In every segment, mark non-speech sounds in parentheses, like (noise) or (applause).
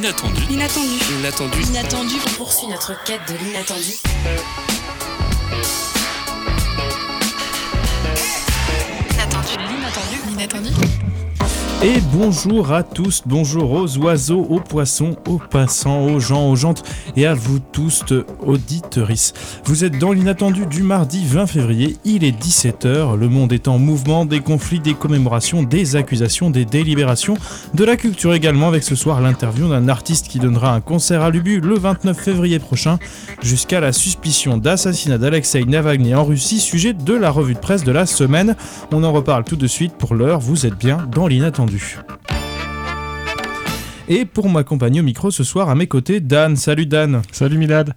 L'inattendu. L'inattendu. L'inattendu. L'inattendu. On poursuit notre quête de l'inattendu. L'inattendu. L'inattendu. Et bonjour à tous, bonjour aux oiseaux, aux poissons, aux passants, aux gens, aux jantes et à vous tous, auditeuris. Vous êtes dans l'inattendu du mardi 20 février, il est 17h, le monde est en mouvement, des conflits, des commémorations, des accusations, des délibérations, de la culture également avec ce soir l'interview d'un artiste qui donnera un concert à Lubu le 29 février prochain, jusqu'à la suspicion d'assassinat d'Alexei Navalny en Russie, sujet de la revue de presse de la semaine. On en reparle tout de suite pour l'heure, vous êtes bien dans l'inattendu. Et pour m'accompagner au micro ce soir à mes côtés, Dan. Salut Dan. Salut Milad.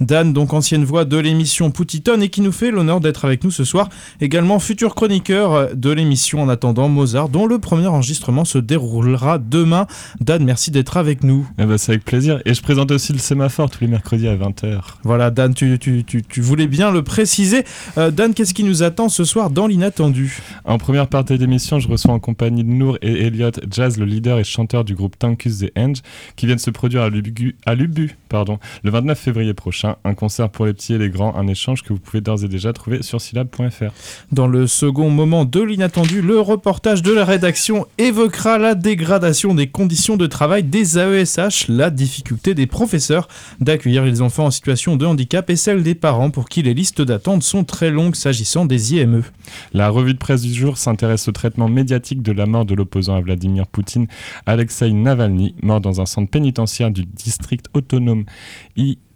Dan, donc ancienne voix de l'émission Poutiton et qui nous fait l'honneur d'être avec nous ce soir. Également futur chroniqueur de l'émission En attendant Mozart, dont le premier enregistrement se déroulera demain. Dan, merci d'être avec nous. Eh ben, c'est avec plaisir. Et je présente aussi le sémaphore tous les mercredis à 20h. Voilà, Dan, tu, tu, tu, tu voulais bien le préciser. Euh, Dan, qu'est-ce qui nous attend ce soir dans l'inattendu? En première partie d'émission, je reçois en compagnie de Nour et Elliot Jazz, le leader et chanteur du groupe Tankus The Enge, qui viennent se produire à Lubu, à Lubu pardon, le 29 février prochain. Un concert pour les petits et les grands, un échange que vous pouvez d'ores et déjà trouver sur syllab.fr. Dans le second moment de l'inattendu, le reportage de la rédaction évoquera la dégradation des conditions de travail des AESH, la difficulté des professeurs d'accueillir les enfants en situation de handicap et celle des parents pour qui les listes d'attente sont très longues s'agissant des IME. La revue de presse du jour s'intéresse au traitement médiatique de la mort de l'opposant à Vladimir Poutine, Alexei Navalny, mort dans un centre pénitentiaire du district autonome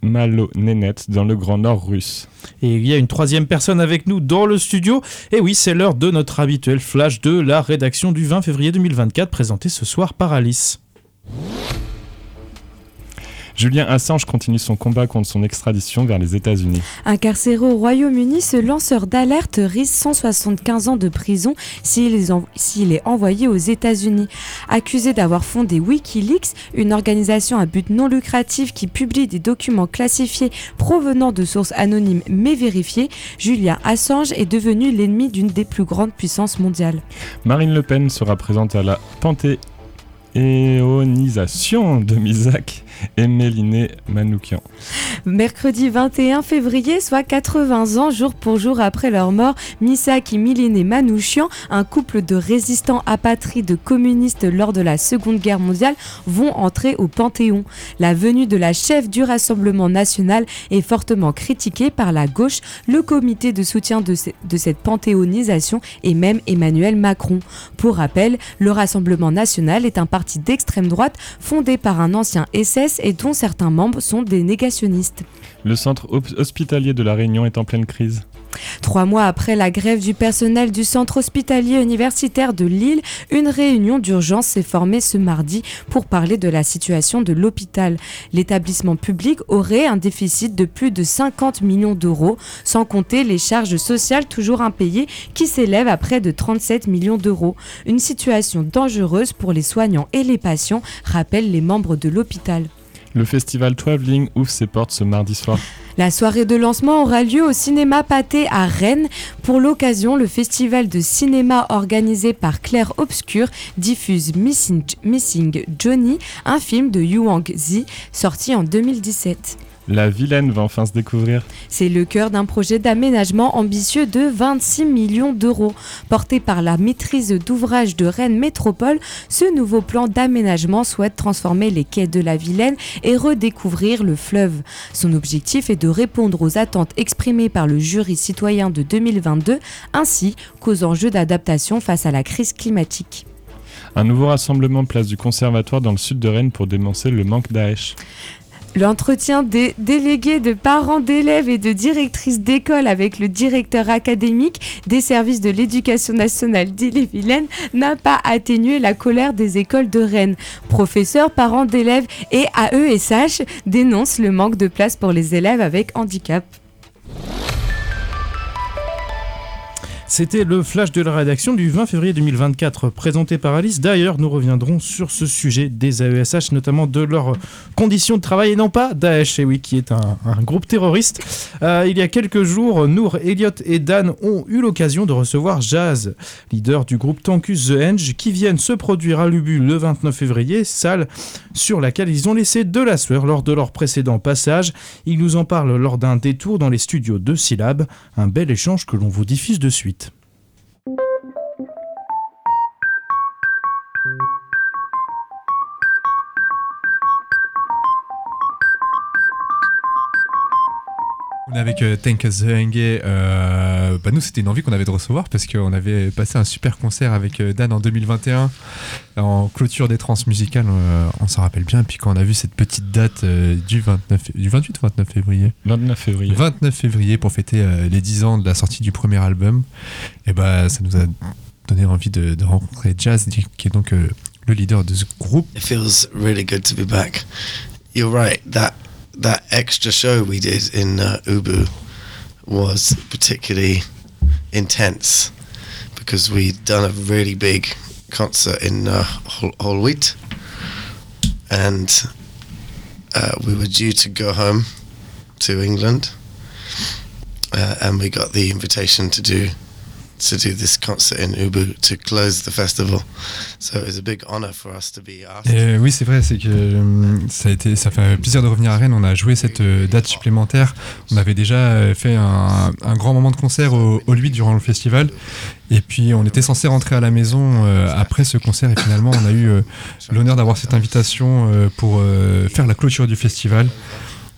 Imalo-Nenet dans le Grand Nord russe. Et il y a une troisième personne avec nous dans le studio. Et oui, c'est l'heure de notre habituel flash de la rédaction du 20 février 2024, présenté ce soir par Alice. Julien Assange continue son combat contre son extradition vers les États-Unis. Incarcéré au Royaume-Uni, ce lanceur d'alerte risque 175 ans de prison s'il est, envoyé aux États-Unis. Accusé d'avoir fondé Wikileaks, une organisation à but non lucratif qui publie des documents classifiés provenant de sources anonymes mais vérifiées, Julien Assange est devenu l'ennemi d'une des plus grandes puissances mondiales. Marine Le Pen sera présente à la panthéonisation de Misak et Méliné Manoukian. Mercredi 21 février, soit 80 ans jour pour jour après leur mort, Misak et Milene Manouchian, un couple de résistants apatrides communistes lors de la Seconde Guerre mondiale, vont entrer au Panthéon. La venue de la chef du Rassemblement national est fortement critiquée par la gauche, le comité de soutien de, de cette panthéonisation et même Emmanuel Macron. Pour rappel, le Rassemblement national est un parti d'extrême droite fondé par un ancien Et dont certains membres sont des négationnistes. Le centre hospitalier de la Réunion est en pleine crise. Trois mois après la grève du personnel du centre hospitalier universitaire de Lille, une réunion d'urgence s'est formée ce mardi pour parler de la situation de l'hôpital. L'établissement public aurait un déficit de plus de 50 millions d'euros, sans compter les charges sociales toujours impayées qui s'élèvent à près de 37 millions d'euros. Une situation dangereuse pour les soignants et les patients, rappellent les membres de l'hôpital. Le festival Travelling ouvre ses portes ce mardi soir. La soirée de lancement aura lieu au cinéma Pâté à Rennes. Pour l'occasion, le festival de cinéma organisé par Claire Obscur diffuse Missing, Johnny, un film de Yuang Zi sorti en 2017. La Vilaine va enfin se découvrir. C'est le cœur d'un projet d'aménagement ambitieux de 26 millions d'euros. Porté par la maîtrise d'ouvrage de Rennes Métropole, ce nouveau plan d'aménagement souhaite transformer les quais de la Vilaine et redécouvrir le fleuve. Son objectif est de répondre aux attentes exprimées par le jury citoyen de 2022 ainsi qu'aux enjeux d'adaptation face à la crise climatique. Un nouveau rassemblement place du Conservatoire dans le sud de Rennes pour dénoncer le manque d'AH. L'entretien des délégués de parents d'élèves et de directrices d'école avec le directeur académique des services de l'éducation nationale d'Ille-et-Vilaine n'a pas atténué la colère des écoles de Rennes. Professeurs, parents d'élèves et AESH dénoncent le manque de place pour les élèves avec handicap. C'était le flash de la rédaction du 20 février 2024 présenté par Alice. D'ailleurs, nous reviendrons sur ce sujet des AESH, notamment de leurs conditions de travail et non pas Daesh, et oui, qui est un, groupe terroriste. Euh, il y a quelques jours, Nour, Elliot et Dan ont eu l'occasion de recevoir Jazz, leader du groupe Tankus The Henge, qui viennent se produire à Lubu le 29 février, salle sur laquelle ils ont laissé de la sueur lors de leur précédent passage. Ils nous en parlent lors d'un détour dans les studios de Syllab, un bel échange que l'on vous diffuse de suite. Thank you. Avec euh, Tank euh, bah nous, c'était une envie qu'on avait de recevoir parce qu'on avait passé un super concert avec euh, Dan en 2021 en clôture des trans musicales. Euh, on s'en rappelle bien. Puis quand on a vu cette petite date du, 29, du 28 ou 29 février 29 février. 29 février pour fêter les 10 ans de la sortie du premier album. Et bah, ça nous a donné envie de, de rencontrer Jazz, qui est donc le leader de ce groupe. It feels really good to be back. You're right. That that extra show we did in uh, Ubu was particularly intense because we'd done a really big concert in uh, Holwheat and uh, we were due to go home to England uh, and we got the invitation to do to do this concert in Ubu to close the festival. So it was a big honor for us to be asked. Et oui, c'est vrai, c'est que euh, ça a été, ça fait plaisir de revenir à Rennes. On a joué cette euh, date supplémentaire. On avait déjà euh, fait un, grand moment de concert au, au 8 durant le festival. Et puis on était censé rentrer à la maison après ce concert et finalement on a eu l'honneur d'avoir cette invitation pour faire la clôture du festival.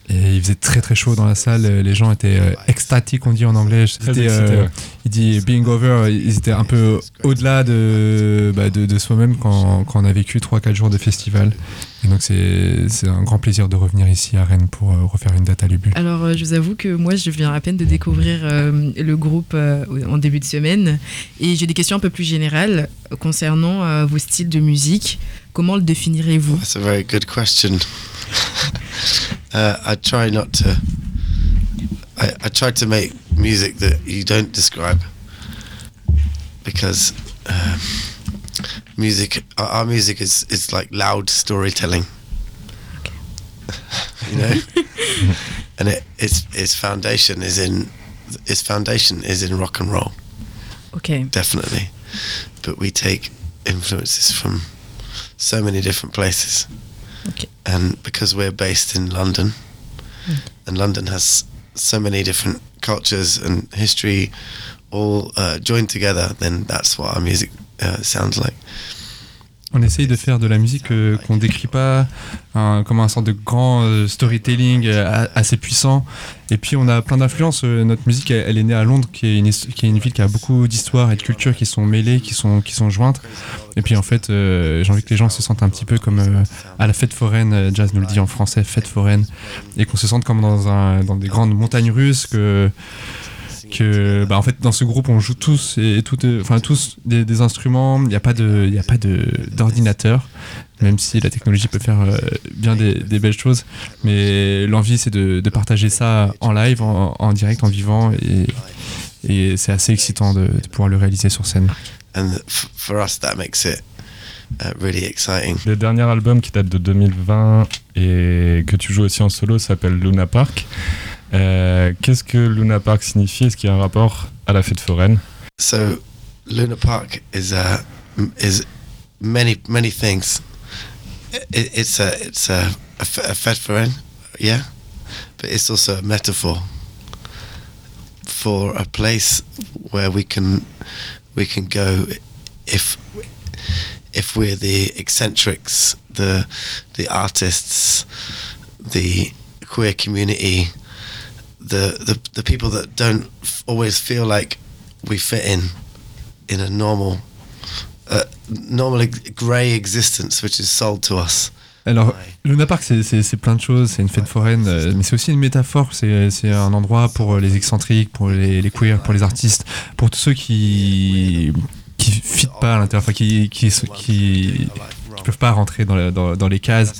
Et il faisait très très chaud dans la salle, les gens étaient euh, extatiques, on dit en anglais. Euh, il dit being over, ils étaient un peu au-delà de, bah, de, de soi-même quand, quand, on a vécu 3-4 jours de festival. Et donc c'est un grand plaisir de revenir ici à Rennes pour euh, refaire une date à l'UBU. Alors je vous avoue que moi je viens à peine de découvrir le groupe en début de semaine et j'ai des questions un peu plus générales concernant vos styles de musique. Comment le définirez-vous That's a very good question. (laughs) uh, I try not to. I, I try to make music that you don't describe because um, music, our, our, music is is like loud storytelling. you know, (laughs) and it its its foundation is in its foundation is in rock and roll. Okay. Definitely, but we take influences from so many different places. Okay. And because we're based in London, mm. and London has so many different cultures and history all uh, joined together, then that's what our music uh, sounds like. On essaye de faire de la musique euh, qu'on décrit pas comme un sorte de grand euh, storytelling euh, assez puissant. Et puis on a plein d'influences. notre musique, elle, est née à Londres, qui est une, ville qui a beaucoup d'histoire et de culture qui sont mêlées, qui sont, qui sont jointes. Et puis en fait, j'ai envie que les gens se sentent un petit peu comme à la fête foraine. Jazz nous le dit en français, fête foraine, et qu'on se sente comme dans, un, dans des grandes montagnes russes que que bah, en fait dans ce groupe on joue tous et tout, enfin tous des, instruments. Il n'y a pas de, il a pas de d'ordinateur, même si la technologie peut faire euh, bien des, belles choses. Mais l'envie c'est de, partager ça en live, en, direct, en vivant et, et c'est assez excitant de, pouvoir le réaliser sur scène. Le dernier album qui date de 2020 et que tu joues aussi en solo s'appelle Luna Park. Euh, Qu'est-ce que Luna Park signifie? Est-ce qu'il y a un rapport à la fête foraine? So, Luna Park is a is many many things. It, it's a it's a, a, a fête foraine, yeah, but it's also a metaphor for a place where we can we can go if if we're the eccentrics, the the artists, the queer community, the, the, the people that don't always feel like we fit in in a normal uh, normally grey existence which is sold to us. Alors, Luna Park, c'est plein de choses. C'est une fête foraine, euh, mais c'est aussi une métaphore. C'est un endroit pour les excentriques, pour les, les, queers, pour les artistes, pour tous ceux qui qui fit pas à l'intérieur, enfin, qui, qui, qui, qui, peuvent pas rentrer dans, les cases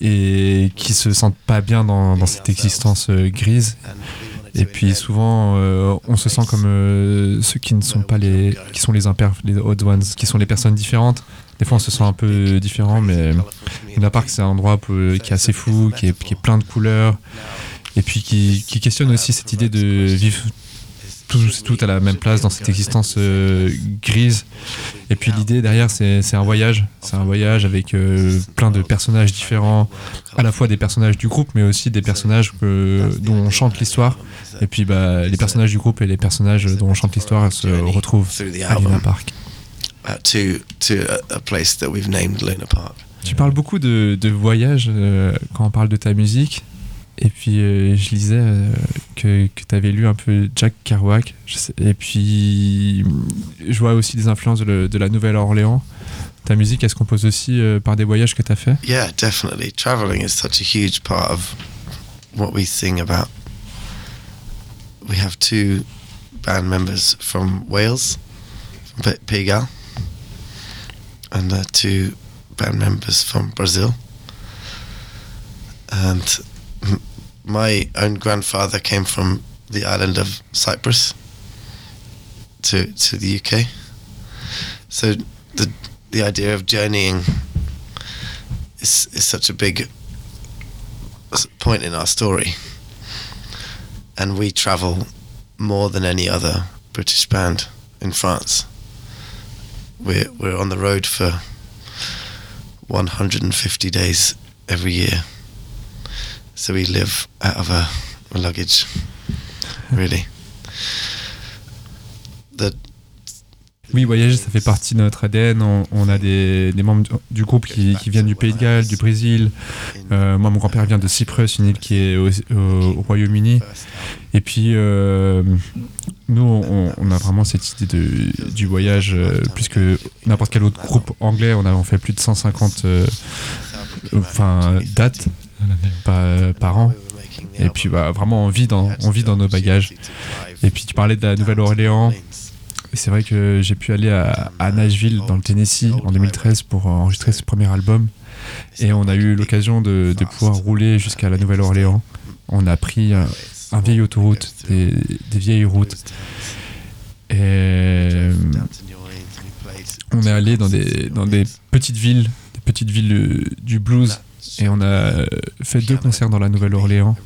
et qui se sentent pas bien dans, cette existence euh, grise. Et puis souvent, euh, on se sent comme euh, ceux qui ne sont pas les, qui sont les impairs, les odd ones, qui sont les personnes différentes. Des fois, on se sent un peu différent, mais Luna Park, c'est un endroit qui est assez fou, qui est, plein de couleurs, et puis qui questionne aussi cette idée de vivre tous tout à la même place dans cette existence euh, grise. Et puis l'idée derrière, c'est un voyage. C'est un voyage avec euh, plein de personnages différents, à la fois des personnages du groupe, mais aussi des personnages que- dont on chante l'histoire. Et puis bah, les personnages du groupe et les personnages dont on chante l'histoire se retrouvent à Luna Park. uh, Luna Park. Tu parles beaucoup de, de voyage euh, quand on parle de ta musique. Et puis euh, je lisais euh, que, que tu avais lu un peu Jack Kerouac. Et puis je vois aussi des influences de, la Nouvelle-Orléans. Ta musique, elle se compose aussi euh, par des voyages que tu as fait? Yeah, definitely. Traveling is such a huge part of what we sing about. We have two band members from Wales, from Pigal, and uh, two band members from Brazil. And my own grandfather came from the island of Cyprus to to the UK. So the the idea of journeying is, is such a big point in our story. And we travel more than any other British band in France. We're, we're on the road for 150 days every year. So we live out of luggage, really. The, Oui, voyager, ça fait partie de notre ADN. On, a des, membres du, groupe qui, viennent du Pays de Galles, du Brésil. Euh, moi, mon grand-père vient de Cyprus, une île qui est au, au- au Royaume-Uni. Et puis, euh, nous, on, a vraiment cette idée du voyage, euh, plus que n'importe quel autre groupe anglais. On a on fait plus de 150 euh, enfin, dates par, par an. Et puis, bah, vraiment, on vit dans, on vit dans nos bagages. Et puis, tu parlais de la Nouvelle-Orléans. C'est vrai que j'ai pu aller à, Nashville, dans le Tennessee, en 2013 pour enregistrer ce premier album. Et on a eu l'occasion de, de pouvoir rouler jusqu'à la Nouvelle-Orléans. On a pris un, un vieille autoroute, des, des vieilles routes. Et euh, on est allé dans des, dans des petites villes, des petites villes euh, du blues. Et on a fait deux concerts dans la Nouvelle-Orléans.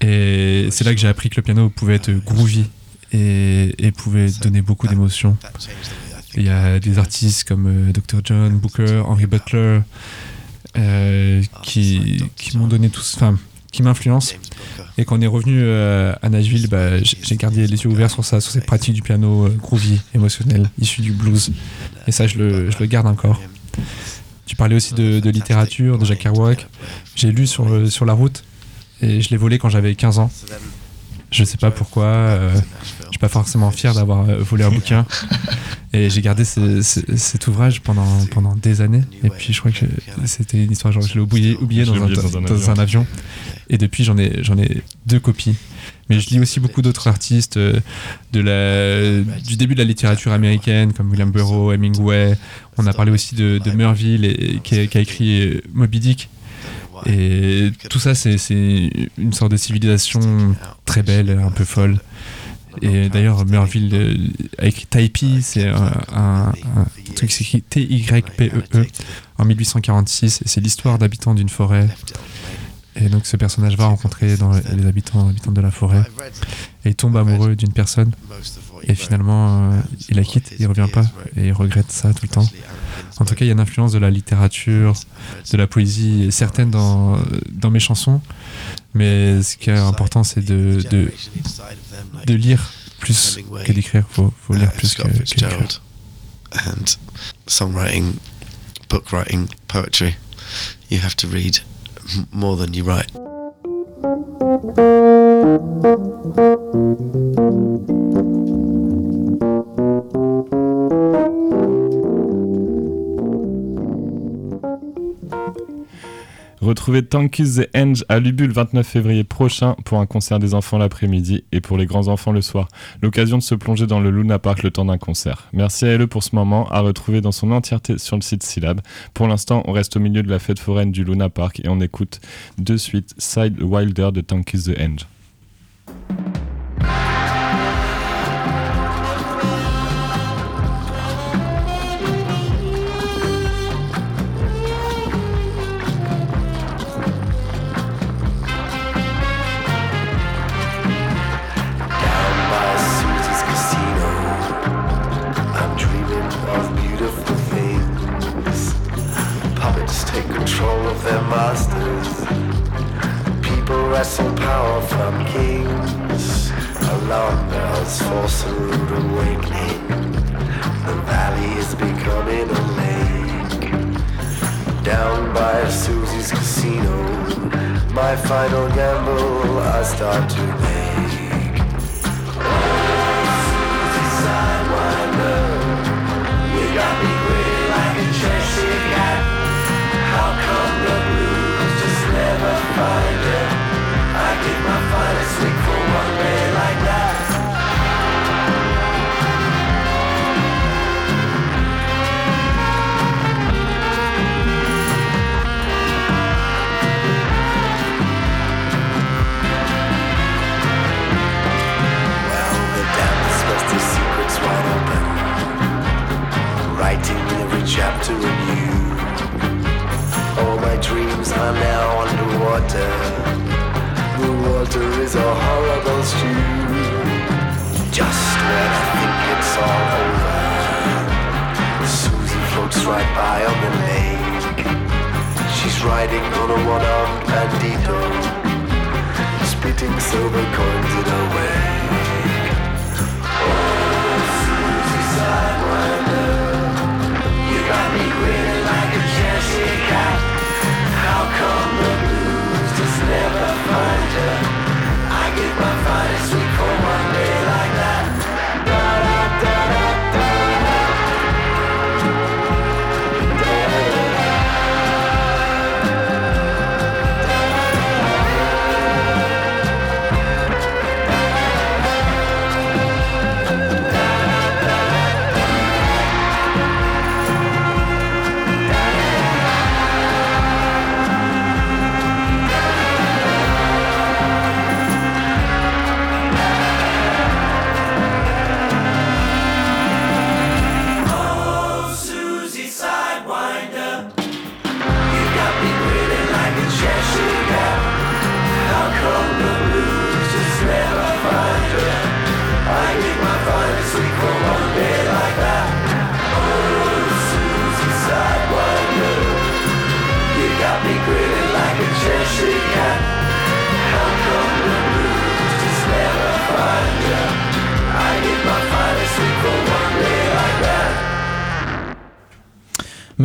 Et c'est là que j'ai appris que le piano pouvait être groovy et, pouvait donner beaucoup d'émotions. Il y a des artistes comme euh, Dr. John, Booker, Henry Butler, euh, qui, m'ont donné tous, enfin, qui m'influencent. Et quand on est revenu euh, à Nashville, bah, j'ai gardé les yeux ouverts sur ça, sur cette pratique du piano euh, groovy, émotionnel, issu du blues. Et ça, je le garde encore. Tu parlais aussi de, littérature, de Jack Kerouac. J'ai lu sur, euh, sur la route et je l'ai volé quand j'avais 15 ans. Je sais pas pourquoi. euh, je suis pas forcément fier d'avoir euh, volé un bouquin. (laughs) Et j'ai gardé ce- ce- cet ouvrage pendant, pendant des années. Et puis je crois que c'était une histoire, genre je l'ai oublié, dans, un, oublié dans un dans avion. un avion. Et depuis j'en ai, j'en ai deux copies. Mais je lis aussi beaucoup d'autres artistes euh, de la, du début de la littérature américaine, comme William Burroughs, Hemingway. On a parlé aussi de, de Merville, et, qui, a, qui a écrit euh, Moby Dick. Et tout ça, c'est c'est une sorte de civilisation très belle, un peu folle. Et d'ailleurs, Merville euh, a écrit Taipi, c'est un, un- un truc qui s'écrit T-Y-P-E-E E en 1846. Et c'est l'histoire d'habitants d'une forêt. Et donc, ce personnage va rencontrer dans les habitants, habitants de la forêt. Et il tombe amoureux d'une personne. Et finalement, euh, il la quitte, il revient pas. Et il regrette ça tout le temps. En tout cas, il y a une influence de la littérature, de la poésie, et certaines dans, mes chansons. Mais ce qui est important, c'est de, lire plus que d'écrire. Faut, faut lire plus que, que. And songwriting, book writing, poetry, you have to read more than you write. Retrouvez Tankus the Henge à Lubu le 29 février prochain pour un concert des enfants l'après-midi et pour les grands enfants le soir. L'occasion de se plonger dans le Luna Park le temps d'un concert. Merci à LE pour ce moment, à retrouver dans son entièreté sur le site Syllab. Pour l'instant, on reste au milieu de la fête foraine du Luna Park et on écoute de suite Side Wilder de Tankus the Henge. Kings. Alarm bells force a rude awakening. The valley is becoming a lake. Down by Susie's casino, my final gamble I start to make. Oh, Susie Sidewinder, you got me gritty like a Cheshire cat. How come the blues just never find you? I give my finest week for one day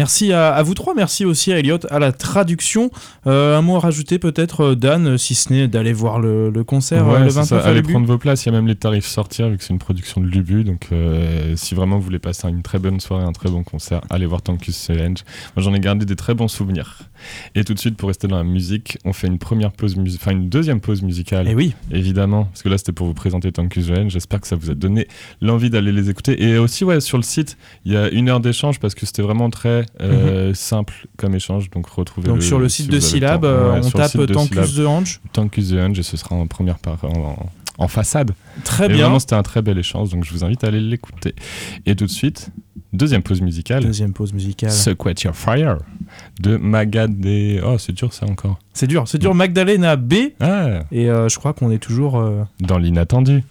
Merci à, à vous trois, merci aussi à Elliot à la traduction. Euh, un mot à rajouter peut-être, euh, Dan, euh, si ce n'est d'aller voir le, le concert Ouais, le c'est ça. 29 à Allez prendre vos places, il y a même les tarifs sortir vu que c'est une production de Lubu. Donc euh, si vraiment vous voulez passer une très bonne soirée, un très bon concert, allez voir Tankus Challenge. Moi j'en ai gardé des très bons souvenirs. Et tout de suite pour rester dans la musique, on fait une première pause musicale, enfin une deuxième pause musicale. Eh oui, Évidemment, parce que là c'était pour vous présenter Tankus Challenge. J'espère que ça vous a donné l'envie d'aller les écouter. Et aussi ouais sur le site, il y a une heure d'échange parce que c'était vraiment très euh, simple comme échange. Donc retrouvez Mhm. donc sur le si site de le Syllab, euh, Ouais, on le tape Tankus Syllab. de Hange. Tankus the Hunch et ce sera en première part en, en façade. Très et bien. vraiment, c'était un très bel échange, donc je vous invite à aller l'écouter. Et tout de suite, deuxième pause musicale. Deuxième pause musicale. Your Fire de Magad et... Oh, c'est dur ça encore. C'est dur, c'est dur. Magdalena B. Ah, Et euh, je crois qu'on est toujours. euh, dans l'inattendu.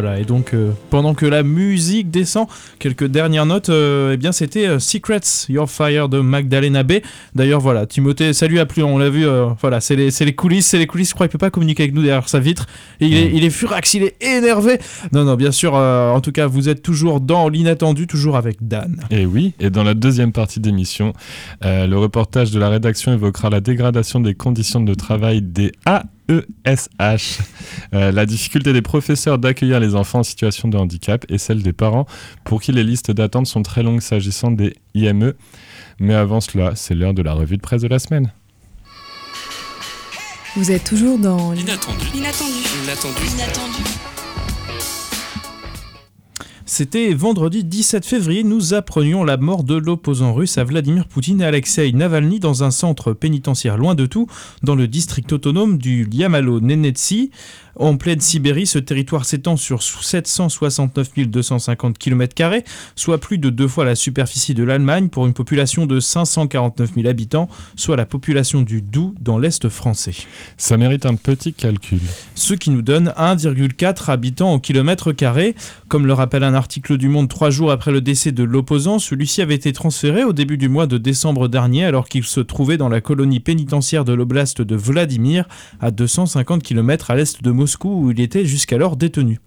Voilà, et donc euh, pendant que la musique descend, quelques dernières notes, euh, eh bien c'était euh, Secrets, Your Fire de Magdalena B. D'ailleurs voilà, Timothée, salut à plus, on l'a vu, voilà, c'est les, coulisses, c'est les coulisses, je crois qu'il peut pas communiquer avec nous derrière sa vitre. Il, est, il est furax, il est énervé. Non, non, bien sûr, en tout cas, vous êtes toujours dans l'inattendu, toujours avec Dan. Et oui, et dans la deuxième partie d'émission, le reportage de la rédaction évoquera la dégradation des conditions de travail des AESH, euh, la difficulté des professeurs d'accueillir les enfants en situation de handicap et celle des parents pour qui les listes d'attente sont très longues s'agissant des IME. Mais avant cela, c'est l'heure de la revue de presse de la semaine. Vous êtes toujours dans Inattendu. l'inattendu. Inattendu. C'était vendredi 17 février, nous apprenions la mort de l'opposant russe à Vladimir Poutine et Alexei Navalny dans un centre pénitentiaire loin de tout, dans le district autonome du Yamalo-Nenetsy. En pleine Sibérie, ce territoire s'étend sur 769 250 km, soit plus de deux fois la superficie de l'Allemagne pour une population de 549 000 habitants, soit la population du Doubs dans l'Est français. Ça mérite un petit calcul. Ce qui nous donne 1,4 habitants au kilomètre carré. Comme le rappelle un article du Monde trois jours après le décès de l'opposant, celui-ci avait été transféré au début du mois de décembre dernier alors qu'il se trouvait dans la colonie pénitentiaire de l'oblast de Vladimir, à 250 km à l'est de Moscou où il était jusqu'alors détenu.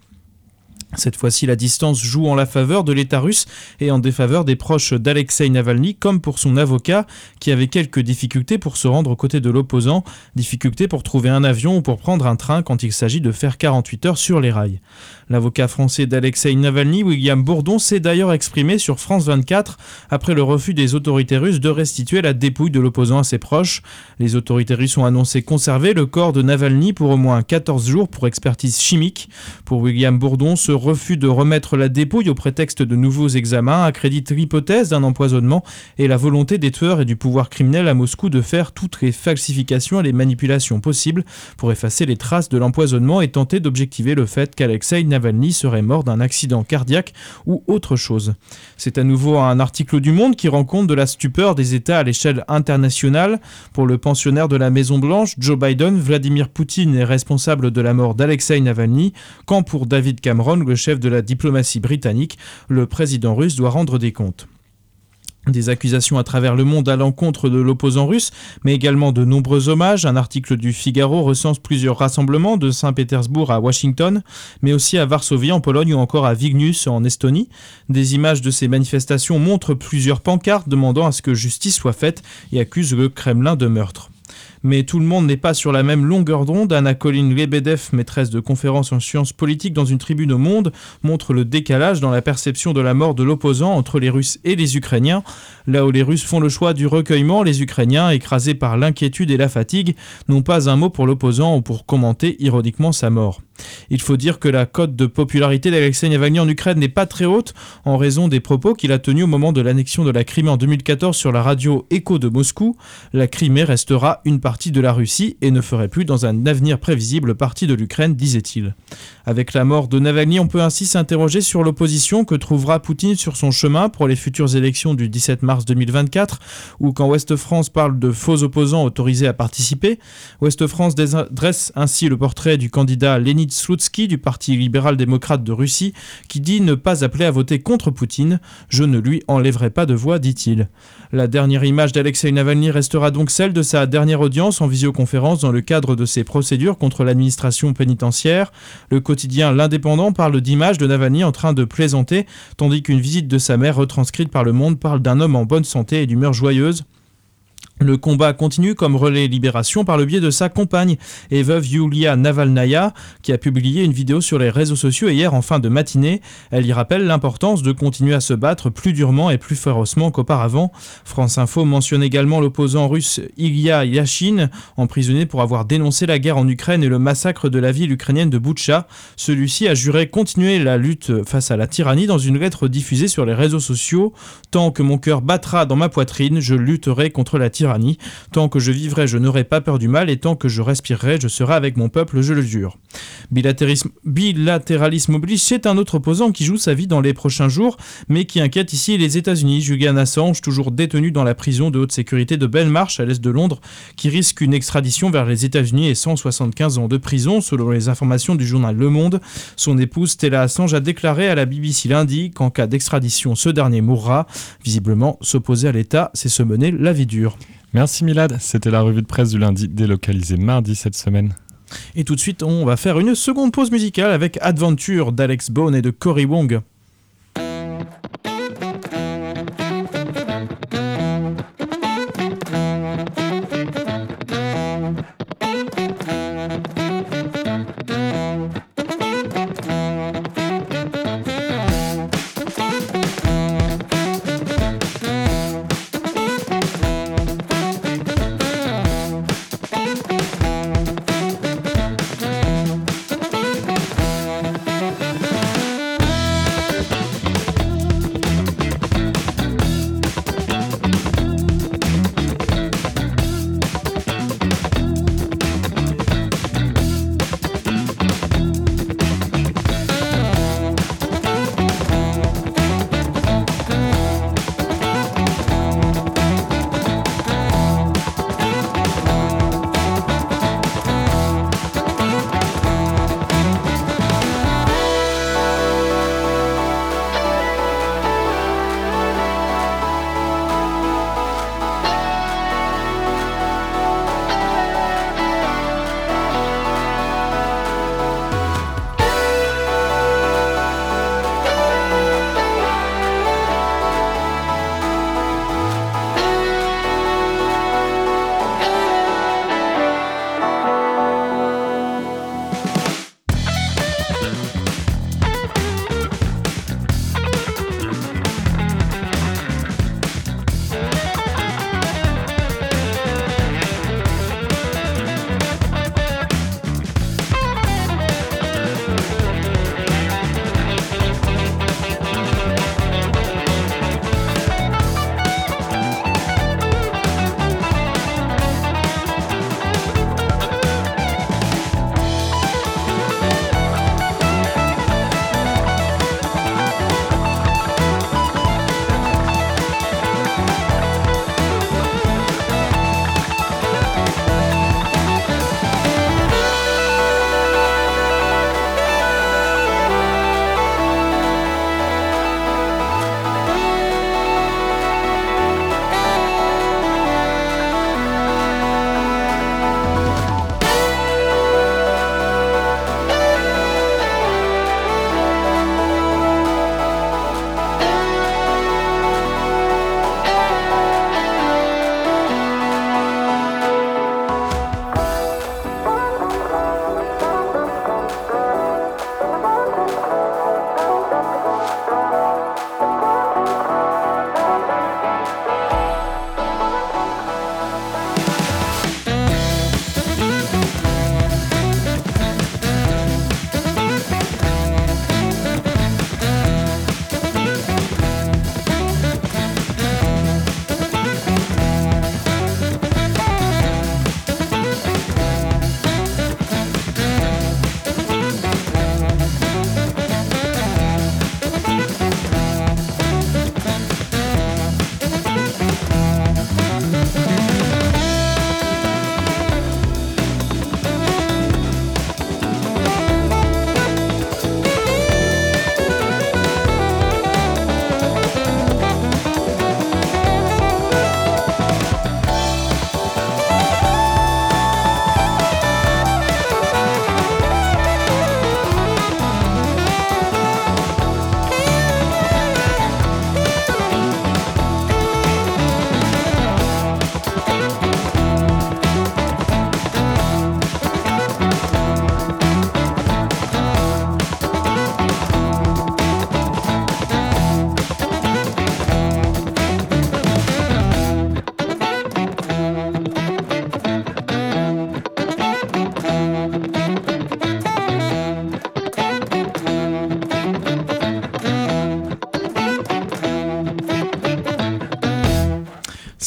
Cette fois-ci, la distance joue en la faveur de l'État russe et en défaveur des proches d'Alexei Navalny, comme pour son avocat, qui avait quelques difficultés pour se rendre aux côtés de l'opposant, difficultés pour trouver un avion ou pour prendre un train quand il s'agit de faire 48 heures sur les rails. L'avocat français d'Alexei Navalny, William Bourdon, s'est d'ailleurs exprimé sur France 24 après le refus des autorités russes de restituer la dépouille de l'opposant à ses proches. Les autorités russes ont annoncé conserver le corps de Navalny pour au moins 14 jours pour expertise chimique. Pour William Bourdon, ce refus de remettre la dépouille au prétexte de nouveaux examens accrédite l'hypothèse d'un empoisonnement et la volonté des tueurs et du pouvoir criminel à Moscou de faire toutes les falsifications et les manipulations possibles pour effacer les traces de l'empoisonnement et tenter d'objectiver le fait qu'Alexei Navalny serait mort d'un accident cardiaque ou autre chose. C'est à nouveau un article du Monde qui rend compte de la stupeur des États à l'échelle internationale. Pour le pensionnaire de la Maison Blanche, Joe Biden, Vladimir Poutine est responsable de la mort d'Alexei Navalny, quand pour David Cameron, chef de la diplomatie britannique, le président russe doit rendre des comptes. Des accusations à travers le monde à l'encontre de l'opposant russe, mais également de nombreux hommages. Un article du Figaro recense plusieurs rassemblements de Saint-Pétersbourg à Washington, mais aussi à Varsovie en Pologne ou encore à Vilnius en Estonie. Des images de ces manifestations montrent plusieurs pancartes demandant à ce que justice soit faite et accusent le Kremlin de meurtre. Mais tout le monde n'est pas sur la même longueur d'onde. Anna Colin Lebedev, maîtresse de conférences en sciences politiques dans une tribune au Monde, montre le décalage dans la perception de la mort de l'opposant entre les Russes et les Ukrainiens. Là où les Russes font le choix du recueillement, les Ukrainiens, écrasés par l'inquiétude et la fatigue, n'ont pas un mot pour l'opposant ou pour commenter ironiquement sa mort. Il faut dire que la cote de popularité d'Alexei Navalny en Ukraine n'est pas très haute en raison des propos qu'il a tenus au moment de l'annexion de la Crimée en 2014 sur la radio Echo de Moscou. La Crimée restera une partie de la Russie et ne ferait plus dans un avenir prévisible partie de l'Ukraine, disait-il. Avec la mort de Navalny, on peut ainsi s'interroger sur l'opposition que trouvera Poutine sur son chemin pour les futures élections du 17 mars 2024, ou quand Ouest France parle de faux opposants autorisés à participer. Ouest France dresse ainsi le portrait du candidat Leonid Slutsky du Parti libéral-démocrate de Russie qui dit ne pas appeler à voter contre Poutine. Je ne lui enlèverai pas de voix, dit-il. La dernière image d'Alexei Navalny restera donc celle de sa dernière audience en visioconférence dans le cadre de ses procédures contre l'administration pénitentiaire. Le quotidien L'Indépendant parle d'images de Navalny en train de plaisanter, tandis qu'une visite de sa mère retranscrite par le monde parle d'un homme en bonne santé et d'humeur joyeuse. Le combat continue comme relais Libération par le biais de sa compagne et veuve Yulia Navalnaya, qui a publié une vidéo sur les réseaux sociaux hier en fin de matinée. Elle y rappelle l'importance de continuer à se battre plus durement et plus férocement qu'auparavant. France Info mentionne également l'opposant russe Ilya Yashin, emprisonné pour avoir dénoncé la guerre en Ukraine et le massacre de la ville ukrainienne de Boutcha. Celui-ci a juré continuer la lutte face à la tyrannie dans une lettre diffusée sur les réseaux sociaux. Tant que mon cœur battra dans ma poitrine, je lutterai contre la tyrannie. Tant que je vivrai, je n'aurai pas peur du mal, et tant que je respirerai, je serai avec mon peuple, je le jure. Bilatéralisme oblige, c'est un autre opposant qui joue sa vie dans les prochains jours, mais qui inquiète ici les États-Unis. Julian Assange, toujours détenu dans la prison de haute sécurité de Belmarsh à l'est de Londres, qui risque une extradition vers les États-Unis et 175 ans de prison, selon les informations du journal Le Monde. Son épouse Stella Assange a déclaré à la BBC lundi qu'en cas d'extradition, ce dernier mourra. Visiblement, s'opposer à l'État, c'est se mener la vie dure. Merci Milad, c'était la revue de presse du lundi délocalisée mardi cette semaine. Et tout de suite, on va faire une seconde pause musicale avec Adventure d'Alex Bone et de Cory Wong.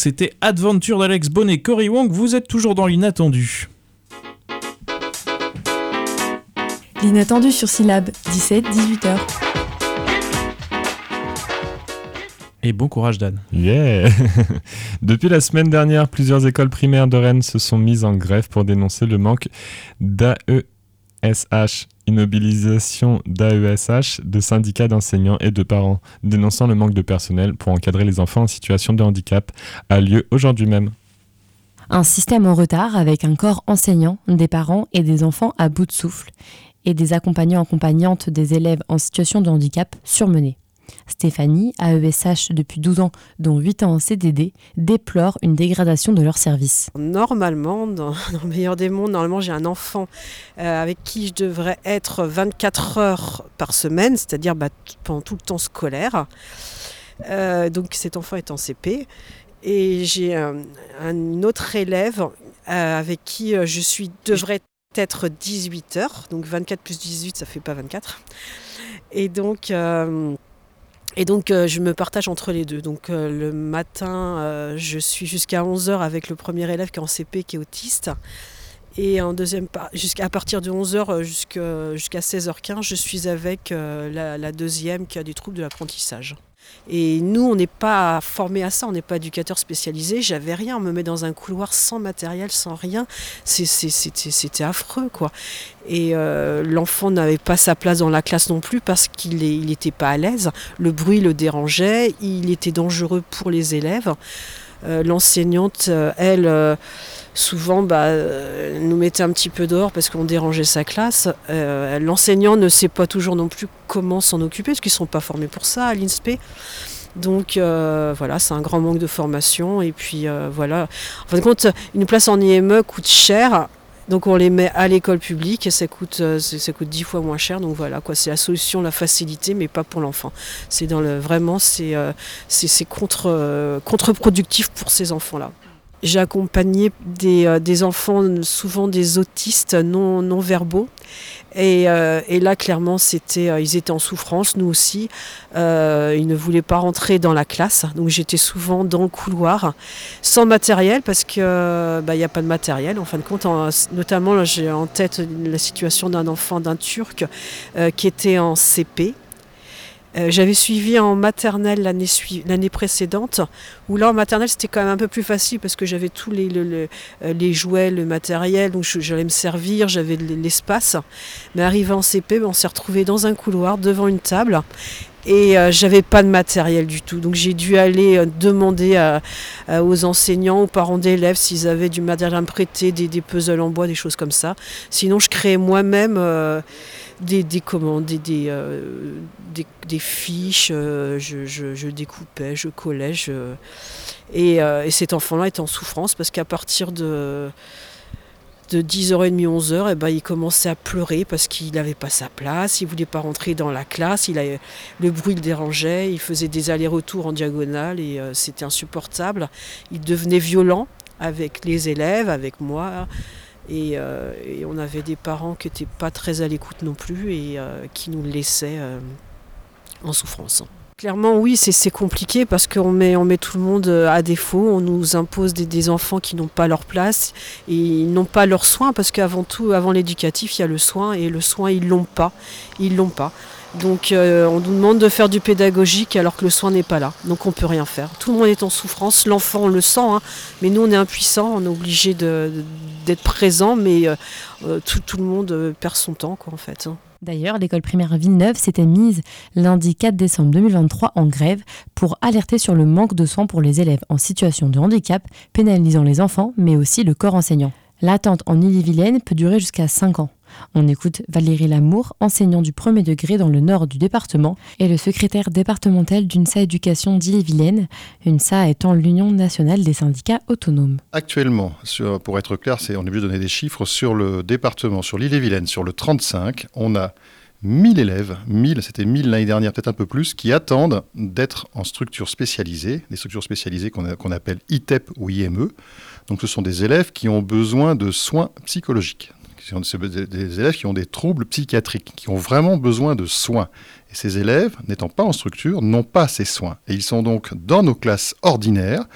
C'était Adventure d'Alex Bonnet et Cory Wong. Vous êtes toujours dans l'inattendu. L'inattendu sur syllabe, 17-18h. Et bon courage Dan. Yeah (laughs) Depuis la semaine dernière, plusieurs écoles primaires de Rennes se sont mises en grève pour dénoncer le manque d'AESH, immobilisation d'AESH, de syndicats d'enseignants et de parents, dénonçant le manque de personnel pour encadrer les enfants en situation de handicap, a lieu aujourd'hui même. Un système en retard avec un corps enseignant, des parents et des enfants à bout de souffle, et des accompagnants accompagnantes des élèves en situation de handicap surmenés. Stéphanie, AESH depuis 12 ans, dont 8 ans en CDD, déplore une dégradation de leur service. Normalement, (laughs) dans, le meilleur des mondes, normalement j'ai un enfant euh, avec qui je devrais être 24 heures par semaine, c'est-à-dire bah, pendant tout le temps scolaire. Euh, donc cet enfant est en CP. Et j'ai un, un autre élève euh, avec qui euh, je suis devrais être 18 heures. Donc 24 plus 18, ça fait pas 24. Et donc... et donc, euh, je me partage entre les deux. Donc, euh, le matin, euh, je suis jusqu'à 11h avec le premier élève qui est en CP, qui est autiste. Et en deuxième à partir de 11h jusqu'à jusqu'à 16h15, je suis avec la deuxième qui a des troubles de l'apprentissage. Et nous, on n'est pas formés à ça, on n'est pas éducateur spécialisé. J'avais rien, on me met dans un couloir sans matériel, sans rien. C'était affreux, quoi. Et euh, l'enfant n'avait pas sa place dans la classe non plus parce qu'il n'était pas à l'aise. Le bruit le dérangeait, il était dangereux pour les élèves. Euh, L'enseignante, euh, elle, souvent bah, euh, nous mettait un petit peu dehors parce qu'on dérangeait sa classe. Euh, L'enseignant ne sait pas toujours non plus comment s'en occuper parce qu'ils ne sont pas formés pour ça à l'INSPE. Donc euh, voilà, c'est un grand manque de formation. Et puis voilà, en fin de compte, une place en IME coûte cher. Donc on les met à l'école publique et ça coûte, ça coûte 10 fois moins cher. Donc voilà, quoi, c'est la solution, la facilité, mais pas pour l'enfant. C'est vraiment, c'est c'est c'est contre contre-productif pour ces enfants-là. J'ai accompagné des, euh, des enfants, souvent des autistes non, non verbaux. Et, euh, et là, clairement, c'était, euh, ils étaient en souffrance, nous aussi. Ils ne voulaient pas rentrer dans la classe. Donc j'étais souvent dans le couloir, sans matériel, parce qu'il n'y a pas de matériel. En fin de compte, en- notamment, j'ai en tête la situation d'un enfant, d'un Turc, qui était en CP. Euh, J'avais suivi en maternelle l'année précédente, où là en maternelle c'était quand même un peu plus facile parce que j'avais tous les, le- le- euh, les jouets, le matériel, donc j'allais me servir, j'avais l'espace. Mais arrivé en CP, ben, on s'est retrouvé dans un couloir devant une table et euh, j'avais pas de matériel du tout. Donc j'ai dû aller demander aux enseignants, aux parents d'élèves s'ils avaient du matériel à me prêter, des, des puzzles en bois, des choses comme ça. Sinon je créais moi-même. Des, des, comment, des, euh, fiches, euh, je, je- je découpais, je collais. Et, euh, et cet enfant-là était en souffrance parce qu'à partir de, de 10h30, 11h, eh ben, il commençait à pleurer parce qu'il n'avait pas sa place, il voulait pas rentrer dans la classe, il avait- le bruit le dérangeait, il faisait des allers-retours en diagonale et c'était insupportable. Il devenait violent avec les élèves, avec moi. Et, euh, et on avait des parents qui n'étaient pas très à l'écoute non plus et euh, qui nous laissaient euh, en souffrance. Clairement, oui, c'est compliqué parce qu'on met, on met tout le monde à défaut. On nous impose des, des enfants qui n'ont pas leur place et ils n'ont pas leurs soins parce qu'avant tout, avant l'éducatif, il y a le soin et le soin, ils l'ont pas. Ils l'ont pas. Donc, euh, on nous demande de faire du pédagogique alors que le soin n'est pas là. Donc, on peut rien faire. Tout le monde est en souffrance. L'enfant, le sent, hein, mais nous, on est impuissants. On est obligé d'être présent, mais euh, euh, tout, le monde perd son temps, en fait. hein. D'ailleurs, l'école primaire Villeneuve s'était mise lundi 4 décembre 2023 en grève pour alerter sur le manque de soins pour les élèves en situation de handicap, pénalisant les enfants, mais aussi le corps enseignant. L'attente en Ille-et-Vilaine peut durer jusqu'à 5 ans. On écoute Valérie Lamour, enseignant du premier degré dans le nord du département, et le secrétaire départemental d'UNSA Éducation d'Ille-et-Vilaine, UNSA étant l'Union nationale des syndicats autonomes. Actuellement, pour être clair, on est obligé de donner des chiffres sur le département, sur l'île-et-Vilaine, sur le 35, on a 1000 élèves, 1000, c'était 1000 l'année dernière, peut-être un peu plus, qui attendent d'être en structure spécialisée, des structures spécialisées qu'on appelle ITEP ou IME. Donc ce sont des élèves qui ont besoin de soins psychologiques. Sont des élèves qui ont des troubles psychiatriques, qui ont vraiment besoin de soins. Et ces élèves, n'étant pas en structure, n'ont pas ces soins. Et ils sont donc dans nos classes ordinaires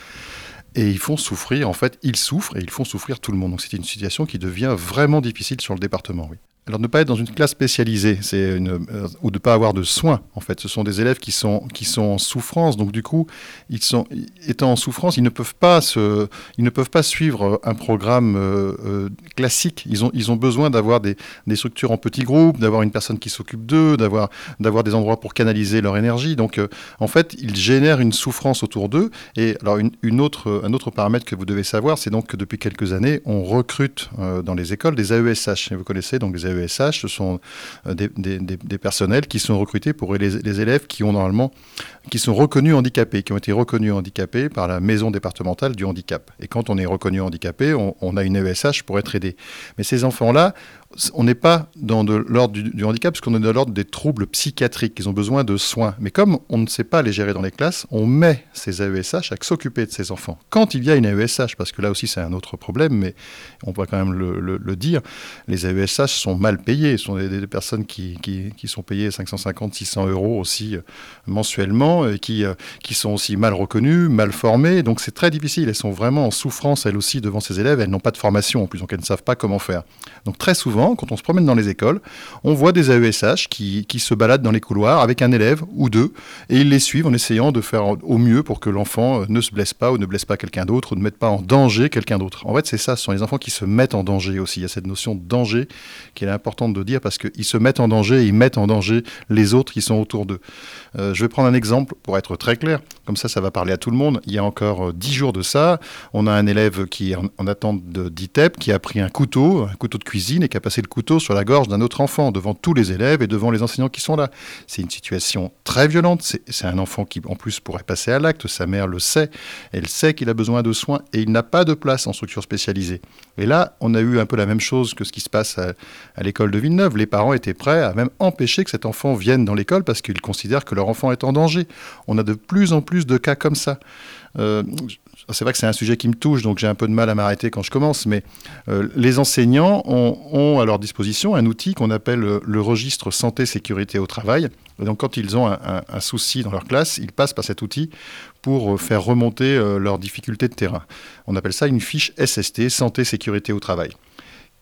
et ils font souffrir, en fait, ils souffrent et ils font souffrir tout le monde. Donc c'est une situation qui devient vraiment difficile sur le département, oui. Alors ne pas être dans une classe spécialisée, c'est euh, ou de ne pas avoir de soins. En fait, ce sont des élèves qui sont qui sont en souffrance. Donc du coup, ils sont étant en souffrance, ils ne peuvent pas se, ils ne peuvent pas suivre un programme euh, euh, classique. Ils ont ils ont besoin d'avoir des, des structures en petits groupes, d'avoir une personne qui s'occupe d'eux, d'avoir d'avoir des endroits pour canaliser leur énergie. Donc euh, en fait, ils génèrent une souffrance autour d'eux. Et alors une, autre un autre paramètre que vous devez savoir, c'est donc que depuis quelques années, on recrute euh, dans les écoles des AESH. Vous connaissez donc les AESH, ce sont euh, des, personnels qui sont recrutés pour les, les élèves qui ont normalement, qui sont reconnus handicapés, qui ont été reconnus handicapés par la maison départementale du handicap. Et quand on est reconnu handicapé, on, on a une AESH pour être aidé. Mais ces enfants-là, on n'est pas dans l'ordre du, handicap, parce qu'on est dans l'ordre des troubles psychiatriques. Ils ont besoin de soins. Mais comme on ne sait pas les gérer dans les classes, on met ces AESH à s'occuper de ces enfants. Quand il y a une AESH, parce que là aussi c'est un autre problème, mais on va quand même le, dire, les AESH sont mal payés. Ce sont des, personnes qui, sont payées 550, 600 euros aussi euh, mensuellement, et qui, euh, qui sont aussi mal reconnues, mal formées. Donc c'est très difficile. Elles sont vraiment en souffrance, elles aussi, devant ces élèves. Elles n'ont pas de formation en plus, donc elles ne savent pas comment faire. Donc très souvent, quand on se promène dans les écoles, on voit des AESH qui, qui se baladent dans les couloirs avec un élève ou deux, et ils les suivent en essayant de faire au mieux pour que l'enfant euh, ne se blesse pas ou ne blesse pas quelqu'un d'autre ou ne mette pas en danger quelqu'un d'autre. En fait, c'est ça, ce sont les enfants qui se mettent en danger aussi. Il y a cette notion de danger qui est importante de dire parce qu'ils se mettent en danger et ils mettent en danger les autres qui sont autour d'eux. Euh, je vais prendre un exemple pour être très clair, comme ça ça va parler à tout le monde. Il y a encore euh, dix jours de ça, on a un élève qui est en, en attente d'ITEP qui a pris un couteau, un couteau de et qui a passé le couteau sur la gorge d'un autre enfant devant tous les élèves et devant les enseignants qui sont là. C'est une situation très violente, c'est un enfant qui en plus pourrait passer à l'acte, sa mère le sait, elle sait qu'il a besoin de soins et il n'a pas de place en structure spécialisée. Et là, on a eu un peu la même chose que ce qui se passe à, à l'école de Villeneuve. Les parents étaient prêts à même empêcher que cet enfant vienne dans l'école parce qu'ils considèrent que leur enfant est en danger. On a de plus en plus de cas comme ça. Euh, c'est vrai que c'est un sujet qui me touche, donc j'ai un peu de mal à m'arrêter quand je commence, mais euh, les enseignants ont, à leur disposition un outil qu'on appelle euh, le registre santé-sécurité au travail. Et donc quand ils ont un, souci dans leur classe, ils passent par cet outil pour euh, faire remonter leurs difficultés de terrain. On appelle ça une fiche SST, santé-sécurité au travail.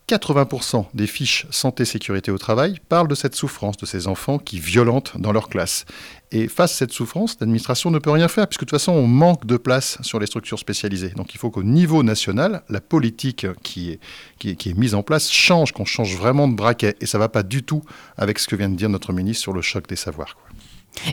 80% des fiches santé-sécurité au travail parlent de cette souffrance de ces enfants qui violentent dans leur classe. Et face à cette souffrance, l'administration ne peut rien faire, puisque de toute façon, on manque de place sur les structures spécialisées. Donc il faut qu'au niveau national, la politique qui est, qui est, mise en place change, qu'on change vraiment de braquet. Et ça ne va pas du tout avec ce que vient de dire notre ministre sur le choc des savoirs.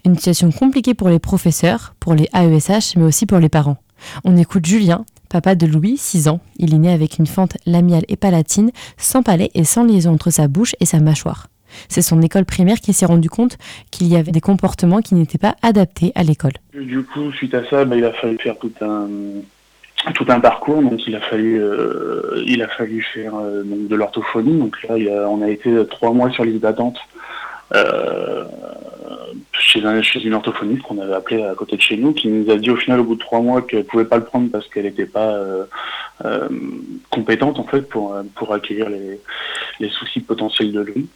Une situation compliquée pour les professeurs, pour les AESH, mais aussi pour les parents. On écoute Julien, papa de Louis, 6 ans. Il est né avec une fente lamiale et palatine, sans palais et sans liaison entre sa bouche et sa mâchoire. C'est son école primaire qui s'est rendu compte qu'il y avait des comportements qui n'étaient pas adaptés à l'école. Du coup, suite à ça, bah, il a fallu faire tout un tout un parcours. Donc, il a fallu euh, il a fallu faire euh, de l'orthophonie. Donc là, on a été trois mois sur liste d'attente euh, chez, un, chez une orthophoniste qu'on avait appelée à côté de chez nous, qui nous a dit au final au bout de trois mois qu'elle pouvait pas le prendre parce qu'elle n'était pas euh, euh, compétente en fait pour euh, pour accueillir les les soucis potentiels de lui.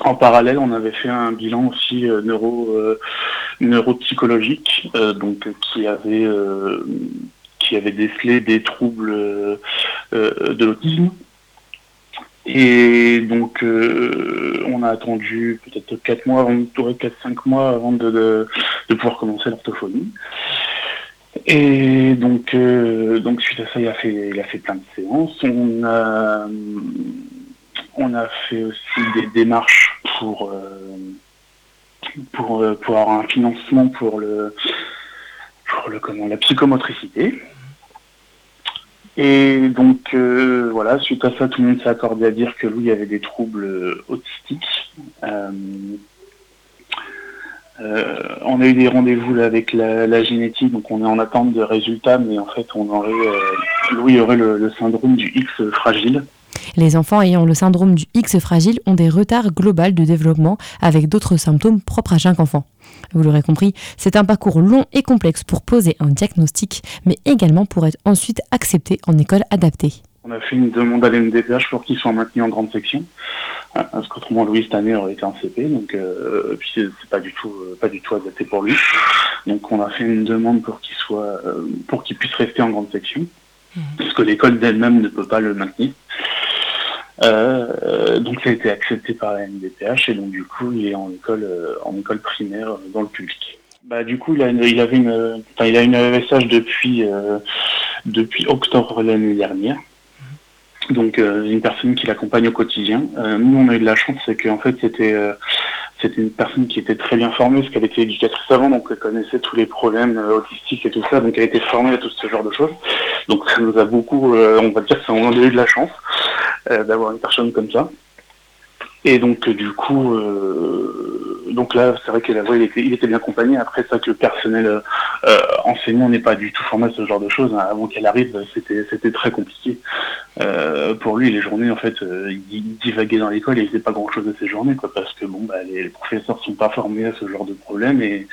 En parallèle, on avait fait un bilan aussi euh, neuro euh, neuropsychologique, euh, donc euh, qui avait euh, qui avait décelé des troubles euh, euh, de l'autisme. Et donc, euh, on a attendu peut-être 4 mois, avant, 4-5 mois avant de, de, de pouvoir commencer l'orthophonie. Et donc, euh, donc, suite à ça, il a fait, il a fait plein de séances. On a, on a fait aussi des démarches pour, euh, pour, euh, pour avoir un financement pour le, pour le comment, la psychomotricité. Et donc euh, voilà, suite à ça, tout le monde s'est accordé à dire que lui avait des troubles euh, autistiques. Euh, euh, on a eu des rendez-vous avec la, la génétique, donc on est en attente de résultats, mais en fait, on aurait, euh, Louis aurait le, le syndrome du X fragile. Les enfants ayant le syndrome du X fragile ont des retards globaux de développement avec d'autres symptômes propres à chaque enfant. Vous l'aurez compris, c'est un parcours long et complexe pour poser un diagnostic, mais également pour être ensuite accepté en école adaptée. On a fait une demande à l'MDPH pour qu'ils soient maintenus en grande section. Parce qu'autrement, Louis, cette année, aurait été en CP, donc euh, puis c'est c'est pas du tout, euh, pas du tout adapté pour lui. Donc, on a fait une demande pour qu'il soit, euh, pour qu'il puisse rester en grande section, parce que l'école d'elle-même ne peut pas le maintenir. Euh, donc, ça a été accepté par la MDPH et donc du coup, il est en école, euh, en école primaire euh, dans le public. Bah, du coup, il, a une- il avait une, il a une AESH depuis, euh, depuis octobre l'année dernière. Donc, euh, une personne qui l'accompagne au quotidien. Euh, nous, on a eu de la chance, c'est qu'en fait, c'était euh, c'était une personne qui était très bien formée, parce qu'elle était éducatrice avant, donc elle connaissait tous les problèmes autistiques et tout ça, donc elle était formée à tout ce genre de choses. Donc, ça nous a beaucoup, euh, on va dire, ça, on a eu de la chance euh, d'avoir une personne comme ça. Et donc, du coup, donc là, c'est vrai que était, il était bien accompagné. Après, vrai que le personnel euh, enseignant n'est pas du tout formé à ce genre de choses. hein. Avant qu'elle arrive, c'était, c'était très compliqué. Euh, pour lui, les journées, en fait, euh, il, il divaguait dans l'école et il faisait pas grand-chose de ses journées, quoi, parce que bon, bah, les, les professeurs sont pas formés à ce genre de problème et,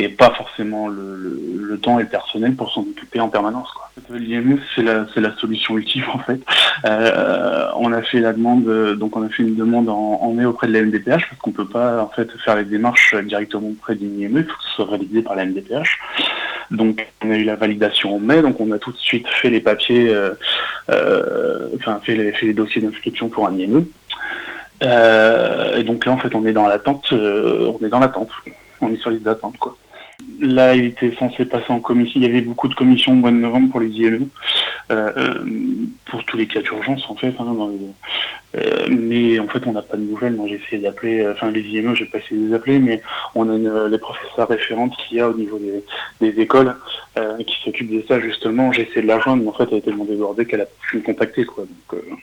et pas forcément le, temps et le personnel pour s'en occuper en permanence. L'IME, c'est la, solution ultime en fait. Euh, on a fait la demande, euh, donc on a fait une demande en, mai auprès de la MDPH parce qu'on peut pas en fait faire les démarches directement auprès d'une IME, il faut que ce soit validé par la MDPH. Donc on a eu la validation en mai, donc on a tout de suite fait les papiers, euh, enfin fait les, les dossiers d'inscription pour un IME. Et donc là en fait on est dans l'attente, on est dans l'attente, on est sur liste d'attente quoi. Là, il était censé passer en commission. Il y avait beaucoup de commissions au mois de novembre pour les IME, euh, euh, pour tous les cas d'urgence en fait. hein, les- euh, mais en fait, on n'a pas de nouvelles. Moi, j'ai essayé d'appeler, euh, enfin les IME, j'ai pas essayé de les appeler, mais on a une, euh, les professeurs référentes qu'il y a au niveau des, des écoles euh, qui s'occupent de ça justement. J'ai essayé de la joindre, mais en fait, elle était tellement débordée qu'elle a pu me contacter quoi. Donc, euh,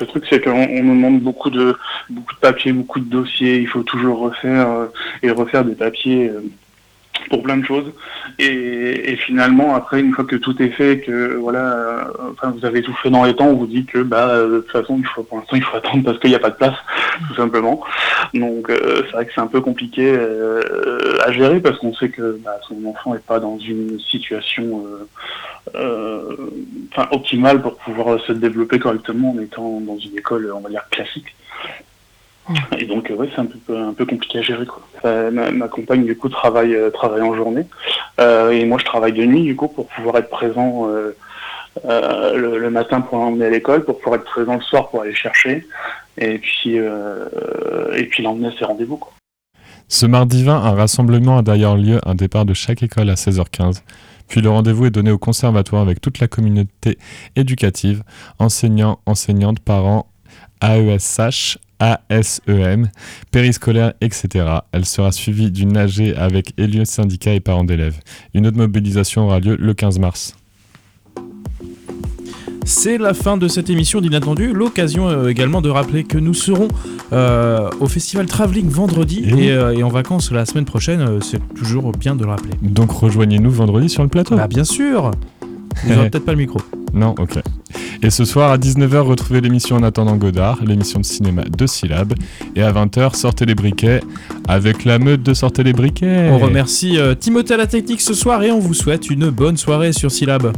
le truc, c'est qu'on on nous demande beaucoup de, beaucoup de papiers, beaucoup de dossiers. Il faut toujours refaire euh, et refaire des papiers euh, pour plein de choses. Et, et finalement, après, une fois que tout est fait, que voilà, euh, enfin, vous avez tout fait dans les temps, on vous dit que bah, euh, de toute façon, il faut, pour l'instant, il faut attendre parce qu'il n'y a pas de place, tout simplement. Donc, euh, c'est vrai que c'est un peu compliqué à gérer parce qu'on sait que bah, son enfant n'est pas dans une situation optimale pour pouvoir se développer correctement en étant dans une école, on va dire, classique. Et donc, euh, ouais, c'est un peu, un peu compliqué à gérer. Quoi. Euh, ma, ma compagne, du coup, travaille, euh, travaille en journée. Euh, et moi, je travaille de nuit, du coup, pour pouvoir être présent euh, euh, le, le matin pour l'emmener à l'école, pour pouvoir être présent le soir pour aller chercher. Et puis, euh, et puis l'emmener à ses rendez-vous. Quoi. Ce mardi 20, un rassemblement a d'ailleurs lieu, un départ de chaque école à 16h15. Puis le rendez-vous est donné au conservatoire avec toute la communauté éducative, enseignants, enseignantes, parents, AESH, ASEM, périscolaire, etc. Elle sera suivie d'une AG avec élus, syndicats et parents d'élèves. Une autre mobilisation aura lieu le 15 mars. C'est la fin de cette émission d'Inattendu. L'occasion euh, également de rappeler que nous serons euh, au festival Travelling vendredi Et et, oui. euh, et en vacances la semaine prochaine. c'est toujours bien de le rappeler. Donc rejoignez-nous vendredi sur le plateau. Bah, bien sûr Vous n'aurez peut-être pas le micro. Non, ok. Et ce soir à 19h, retrouvez l'émission En attendant Godard, l'émission de cinéma de syllabes. Et à 20h, sortez les briquets avec la meute de sortez les briquets. On remercie euh, Timothée à la technique ce soir et on vous souhaite une bonne soirée sur Syllab.